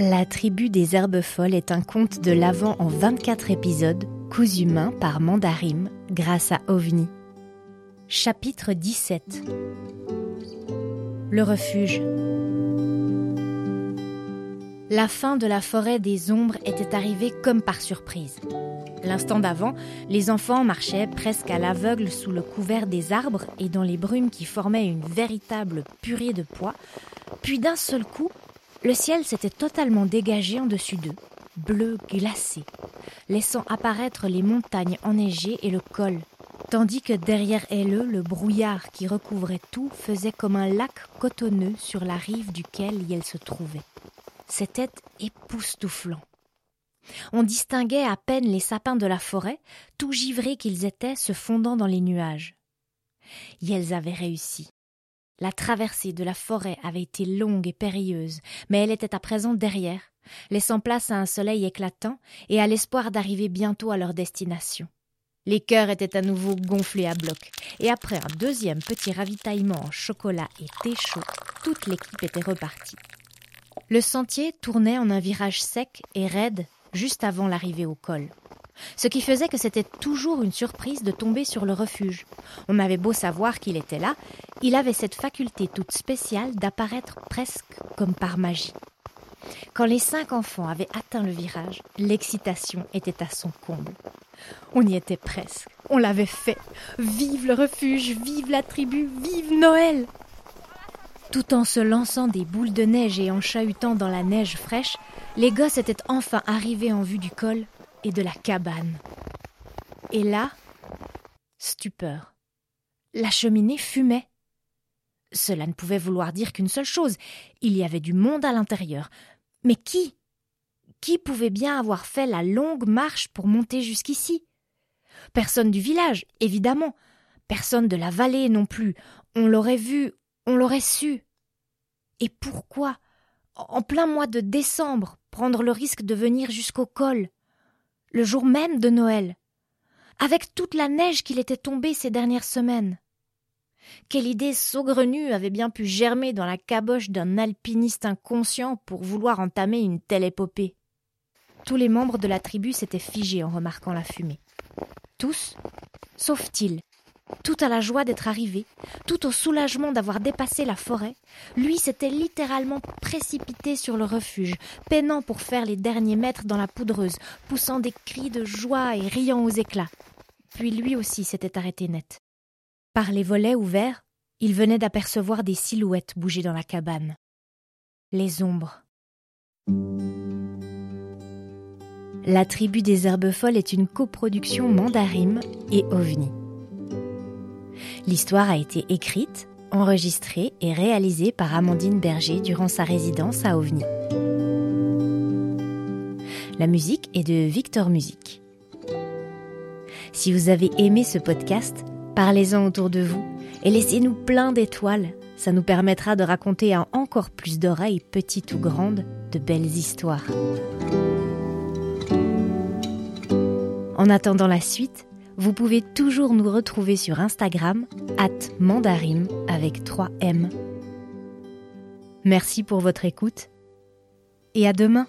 La tribu des herbes folles est un conte de l'Avent en 24 épisodes, cousu main par Mandarim grâce à OVNI. Chapitre 17 Le refuge La fin de la forêt des ombres était arrivée comme par surprise. L'instant d'avant, les enfants marchaient presque à l'aveugle sous le couvert des arbres et dans les brumes qui formaient une véritable purée de pois, puis d'un seul coup, le ciel s'était totalement dégagé en dessus d'eux, bleu glacé, laissant apparaître les montagnes enneigées et le col, tandis que derrière elles le brouillard qui recouvrait tout faisait comme un lac cotonneux sur la rive duquel elle se trouvait. C'était époustouflant. On distinguait à peine les sapins de la forêt, tout givrés qu'ils étaient, se fondant dans les nuages. Et elles avaient réussi. La traversée de la forêt avait été longue et périlleuse, mais elle était à présent derrière, laissant place à un soleil éclatant et à l'espoir d'arriver bientôt à leur destination. Les cœurs étaient à nouveau gonflés à bloc, et après un deuxième petit ravitaillement en chocolat et thé chaud, toute l'équipe était repartie. Le sentier tournait en un virage sec et raide juste avant l'arrivée au col ce qui faisait que c'était toujours une surprise de tomber sur le refuge. On avait beau savoir qu'il était là, il avait cette faculté toute spéciale d'apparaître presque comme par magie. Quand les cinq enfants avaient atteint le virage, l'excitation était à son comble. On y était presque, on l'avait fait. Vive le refuge, vive la tribu, vive Noël Tout en se lançant des boules de neige et en chahutant dans la neige fraîche, les gosses étaient enfin arrivés en vue du col, et de la cabane. Et là, stupeur. La cheminée fumait. Cela ne pouvait vouloir dire qu'une seule chose. Il y avait du monde à l'intérieur. Mais qui Qui pouvait bien avoir fait la longue marche pour monter jusqu'ici? Personne du village, évidemment. Personne de la vallée non plus. On l'aurait vu, on l'aurait su. Et pourquoi, en plein mois de décembre, prendre le risque de venir jusqu'au col? Le jour même de Noël, avec toute la neige qu'il était tombée ces dernières semaines. Quelle idée saugrenue avait bien pu germer dans la caboche d'un alpiniste inconscient pour vouloir entamer une telle épopée. Tous les membres de la tribu s'étaient figés en remarquant la fumée. Tous, sauf Till, tout à la joie d'être arrivé, tout au soulagement d'avoir dépassé la forêt, lui s'était littéralement précipité sur le refuge, peinant pour faire les derniers mètres dans la poudreuse, poussant des cris de joie et riant aux éclats. Puis lui aussi s'était arrêté net. Par les volets ouverts, il venait d'apercevoir des silhouettes bouger dans la cabane. Les ombres. La tribu des herbes folles est une coproduction Mandarim et OVNI. L'histoire a été écrite, enregistrée et réalisée par Amandine Berger durant sa résidence à OVNI. La musique est de Victor Music. Si vous avez aimé ce podcast, parlez-en autour de vous et laissez-nous plein d'étoiles. Ça nous permettra de raconter à encore plus d'oreilles, petites ou grandes, de belles histoires. En attendant la suite, vous pouvez toujours nous retrouver sur Instagram, at mandarim avec 3 M. Merci pour votre écoute et à demain!